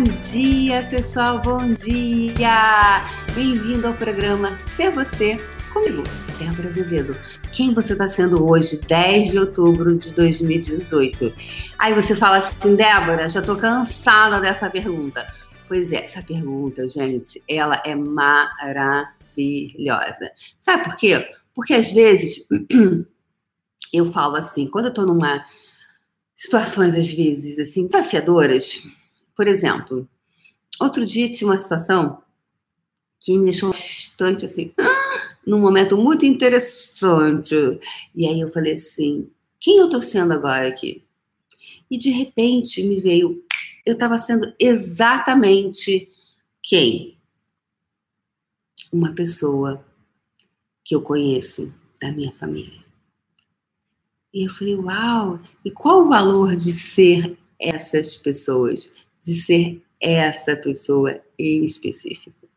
Bom dia, pessoal, bom dia! Bem-vindo ao programa Ser Você comigo, Débora Azevedo. Quem você está sendo hoje, 10 de outubro de 2018? Aí você fala assim, Débora, já estou cansada dessa pergunta. Pois é, essa pergunta, gente, ela é maravilhosa. Sabe por quê? Porque às vezes eu falo assim, quando eu estou numa situações às vezes assim desafiadoras, por exemplo, outro dia tinha uma situação que me deixou bastante assim, num momento muito interessante. E aí eu falei assim: quem eu tô sendo agora aqui? E de repente me veio, eu estava sendo exatamente quem? Uma pessoa que eu conheço da minha família. E eu falei, uau! E qual o valor de ser essas pessoas? De ser essa pessoa em específico?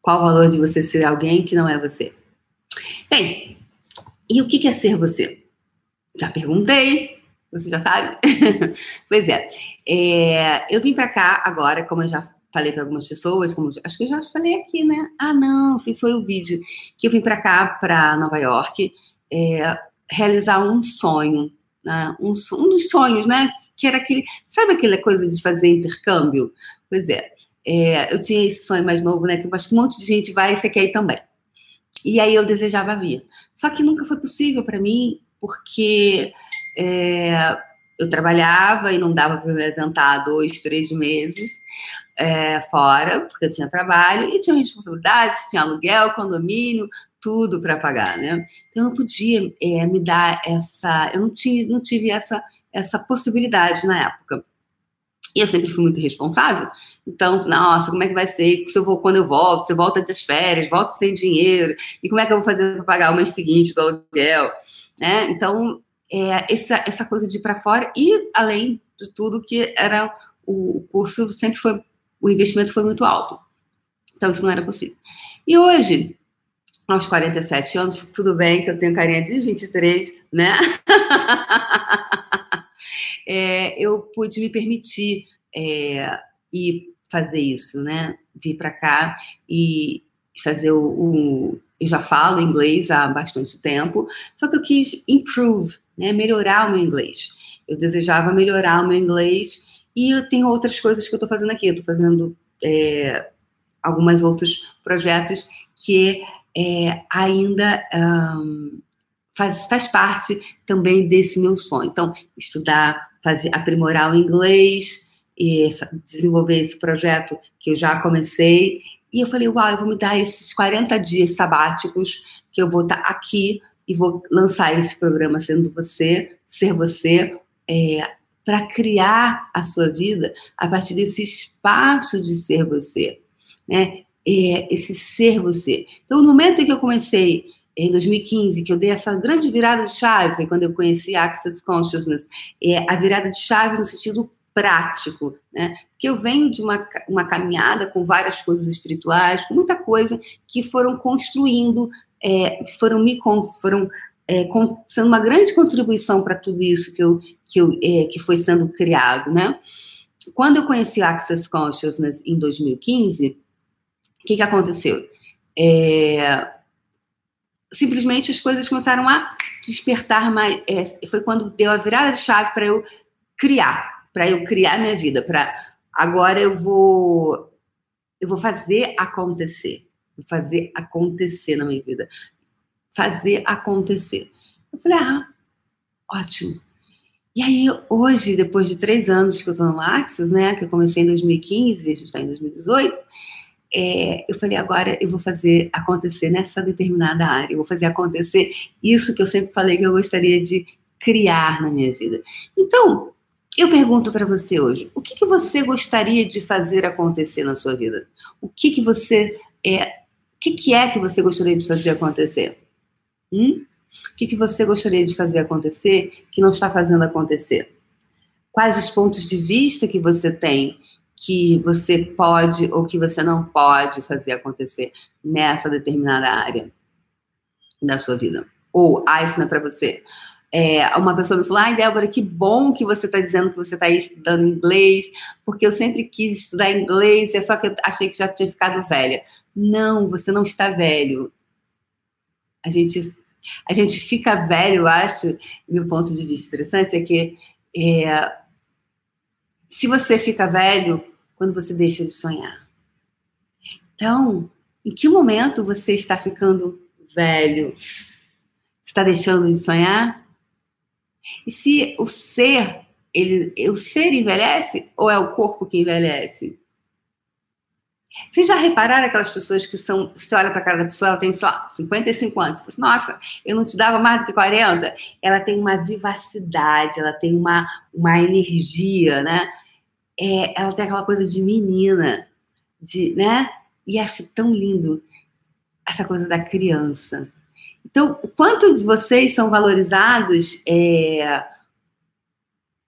Qual o valor de você ser alguém que não é você? Bem, e o que é ser você? Já perguntei, você já sabe? pois é, é, eu vim para cá agora, como eu já falei para algumas pessoas, como acho que eu já falei aqui, né? Ah, não, fiz foi o vídeo que eu vim para cá, para Nova York, é, realizar um sonho, né? um, um dos sonhos, né? Que era aquele, sabe aquela coisa de fazer intercâmbio? Pois é, é, eu tinha esse sonho mais novo, né? Que eu acho que um monte de gente vai e você quer ir também. E aí eu desejava vir. Só que nunca foi possível para mim, porque é, eu trabalhava e não dava para me apresentar dois, três meses é, fora, porque eu tinha trabalho e tinha responsabilidades, tinha aluguel, condomínio, tudo para pagar, né? Então eu não podia é, me dar essa, eu não, tinha, não tive essa, essa possibilidade na época. E eu sempre fui muito responsável. Então, nossa, como é que vai ser se eu vou quando eu volto? Você volta das férias, volta sem dinheiro. E como é que eu vou fazer para pagar o mês seguinte do aluguel? Né? Então, é, essa, essa coisa de ir para fora e além de tudo que era o curso sempre foi o investimento foi muito alto. Então, isso não era possível. E hoje, aos 47 anos, tudo bem que eu tenho carinha de 23, né? é, eu pude me permitir é, ir fazer isso, né? Vir para cá e fazer o, o, Eu já falo inglês há bastante tempo, só que eu quis improve, né? Melhorar o meu inglês. Eu desejava melhorar o meu inglês e eu tenho outras coisas que eu estou fazendo aqui. Eu estou fazendo é, alguns outros projetos que é, ainda um, faz, faz parte também desse meu sonho. Então, estudar fazer, aprimorar o inglês e desenvolver esse projeto que eu já comecei. E eu falei, uau, eu vou me dar esses 40 dias sabáticos que eu vou estar aqui e vou lançar esse programa sendo você, ser você, é, para criar a sua vida a partir desse espaço de ser você, né? É, esse ser você. Então, no momento em que eu comecei em 2015, que eu dei essa grande virada de chave, foi quando eu conheci Access Consciousness, é a virada de chave no sentido prático, né? Porque eu venho de uma, uma caminhada com várias coisas espirituais, com muita coisa que foram construindo, é, foram me foram é, com, sendo uma grande contribuição para tudo isso que eu, que, eu, é, que foi sendo criado, né? Quando eu conheci Access Consciousness em 2015, o que, que aconteceu? É, simplesmente as coisas começaram a despertar mais. É, foi quando deu a virada de chave para eu criar, para eu criar minha vida, para agora eu vou eu vou fazer acontecer, vou fazer acontecer na minha vida, fazer acontecer. Eu falei, ah, ótimo. E aí, hoje, depois de três anos que eu estou no Axis, né, que eu comecei em 2015, a gente está em 2018, é, eu falei, agora eu vou fazer acontecer nessa determinada área, eu vou fazer acontecer isso que eu sempre falei que eu gostaria de criar na minha vida. Então, eu pergunto para você hoje, o que, que você gostaria de fazer acontecer na sua vida? O que, que você é, o que, que é que você gostaria de fazer acontecer? Hum? O que, que você gostaria de fazer acontecer que não está fazendo acontecer? Quais os pontos de vista que você tem que você pode ou que você não pode fazer acontecer nessa determinada área da sua vida. Ou, ah, isso não é para você. É, uma pessoa me falou: ai, Débora, que bom que você está dizendo que você está estudando inglês, porque eu sempre quis estudar inglês, é só que eu achei que já tinha ficado velha. Não, você não está velho. A gente, a gente fica velho, eu acho, meu ponto de vista interessante é que é, se você fica velho quando você deixa de sonhar. Então, em que momento você está ficando velho? Está deixando de sonhar? E se o ser, ele, o ser envelhece ou é o corpo que envelhece? Vocês já repararam aquelas pessoas que são, você olha para a cara da pessoa, ela tem só 55 anos, você fala assim, nossa, eu não te dava mais do que 40? Ela tem uma vivacidade, ela tem uma, uma energia, né? É, ela tem aquela coisa de menina, de, né? E acho tão lindo essa coisa da criança. Então, quanto de vocês são valorizados é,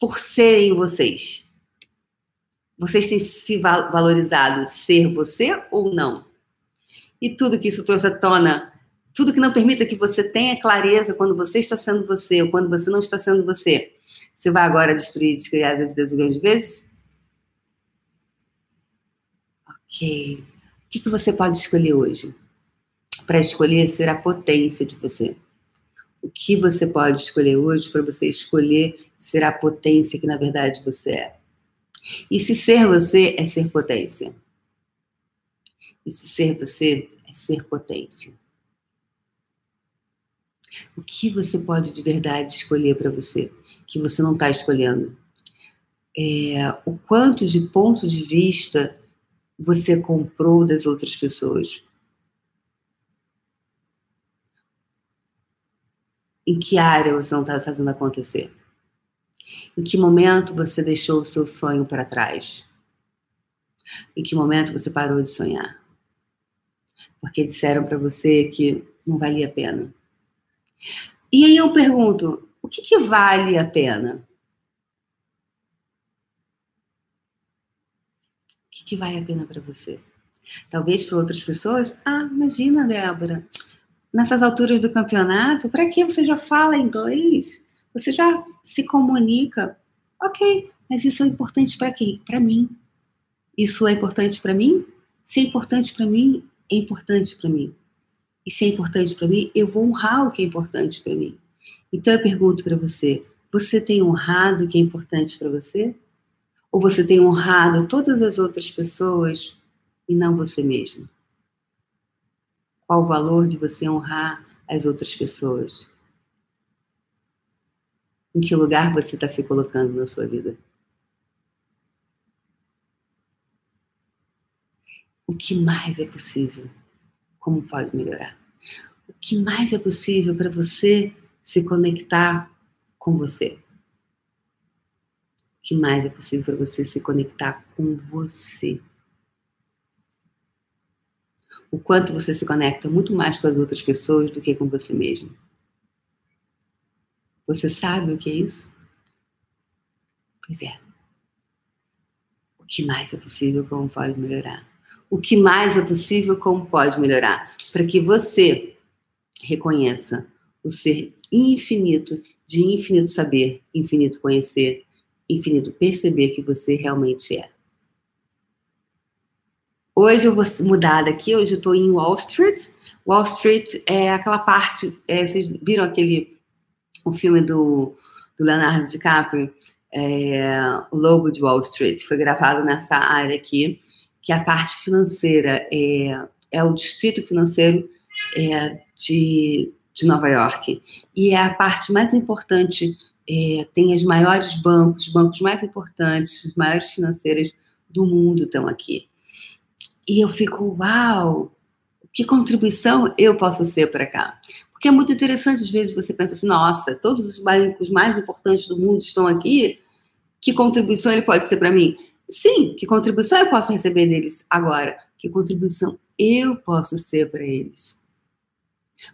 por serem vocês? Vocês têm se valorizado ser você ou não? E tudo que isso trouxe à tona, tudo que não permita que você tenha clareza quando você está sendo você ou quando você não está sendo você, você vai agora destruir, descriar vezes, vezes, de vezes? O que, que você pode escolher hoje? para escolher ser a potência de você. O que você pode escolher hoje para você escolher ser a potência que na verdade você é? E se ser você é ser potência? E se ser você é ser potência? O que você pode de verdade escolher para você que você não está escolhendo? É, o quanto de ponto de vista você comprou das outras pessoas? Em que área você não está fazendo acontecer? Em que momento você deixou o seu sonho para trás? Em que momento você parou de sonhar? Porque disseram para você que não valia a pena. E aí eu pergunto: o que, que vale a pena? Que, que vale a pena para você? Talvez para outras pessoas, ah, imagina, Débora, nessas alturas do campeonato, para que você já fala inglês? Você já se comunica? Ok, mas isso é importante para quem? Para mim. Isso é importante para mim? Se é importante para mim, é importante para mim. E se é importante para mim, eu vou honrar o que é importante para mim. Então eu pergunto para você: você tem honrado o que é importante para você? Ou você tem honrado todas as outras pessoas e não você mesmo? Qual o valor de você honrar as outras pessoas? Em que lugar você está se colocando na sua vida? O que mais é possível? Como pode melhorar? O que mais é possível para você se conectar com você? Que mais é possível para você se conectar com você? o quanto você se conecta muito mais com as outras pessoas do que com você mesmo. Você sabe o que é isso? Pois é. O que mais é possível, como pode melhorar? O que mais é possível, como pode melhorar? Para que você reconheça o ser infinito, de infinito saber, infinito conhecer, infinito perceber que você realmente é. Hoje eu vou mudar daqui, hoje eu estou em Wall Street. Wall Street é aquela parte, é, vocês viram aquele, o filme do, do Leonardo DiCaprio, é, o Lobo de Wall Street, foi gravado nessa área aqui, que a parte financeira, é, é o distrito financeiro é, de, de Nova York. E é a parte mais importante, é, tem os maiores bancos, os bancos mais importantes, as maiores financeiras do mundo estão aqui. E eu fico, uau, que contribuição eu posso ser para cá? Porque é muito interessante, às vezes, você pensa assim, nossa, todos os bancos mais importantes do mundo estão aqui, que contribuição ele pode ser para mim? Sim, que contribuição eu posso receber deles agora? Que contribuição eu posso ser para eles?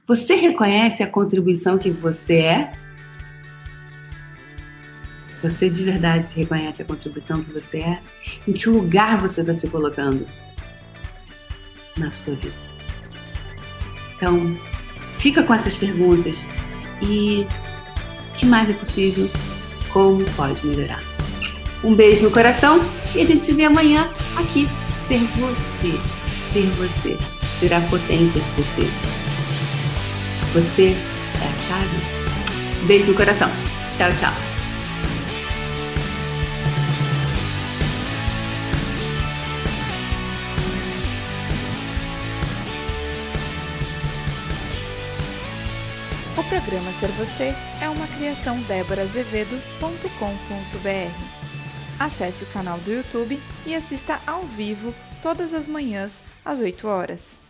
Você reconhece a contribuição que você é? Você de verdade reconhece a contribuição que você é? Em que lugar você está se colocando? na sua vida. Então, fica com essas perguntas e O que mais é possível? Como pode melhorar? Um beijo no coração e a gente se vê amanhã aqui. Ser você. Ser você. Ser a potência de você. Você é a chave. Beijo no coração. Tchau, tchau. O programa Ser Você é uma criação déborazevedo.com.br. Acesse o canal do YouTube e assista ao vivo todas as manhãs às 8 horas.